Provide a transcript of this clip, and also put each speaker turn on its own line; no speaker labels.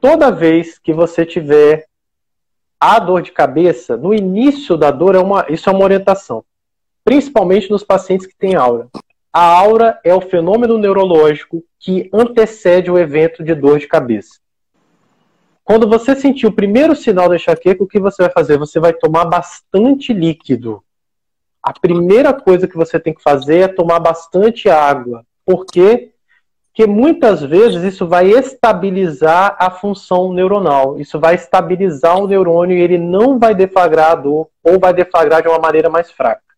toda vez que você tiver a dor de cabeça, no início da dor, é uma, isso é uma orientação. Principalmente nos pacientes que têm aura. A aura é o fenômeno neurológico que antecede o evento de dor de cabeça. Quando você sentir o primeiro sinal da enxaqueca, o que você vai fazer? Você vai tomar bastante líquido. A primeira coisa que você tem que fazer é tomar bastante água. Por Porque muitas vezes isso vai estabilizar a função neuronal. Isso vai estabilizar o neurônio e ele não vai deflagrar a dor ou vai deflagrar de uma maneira mais fraca.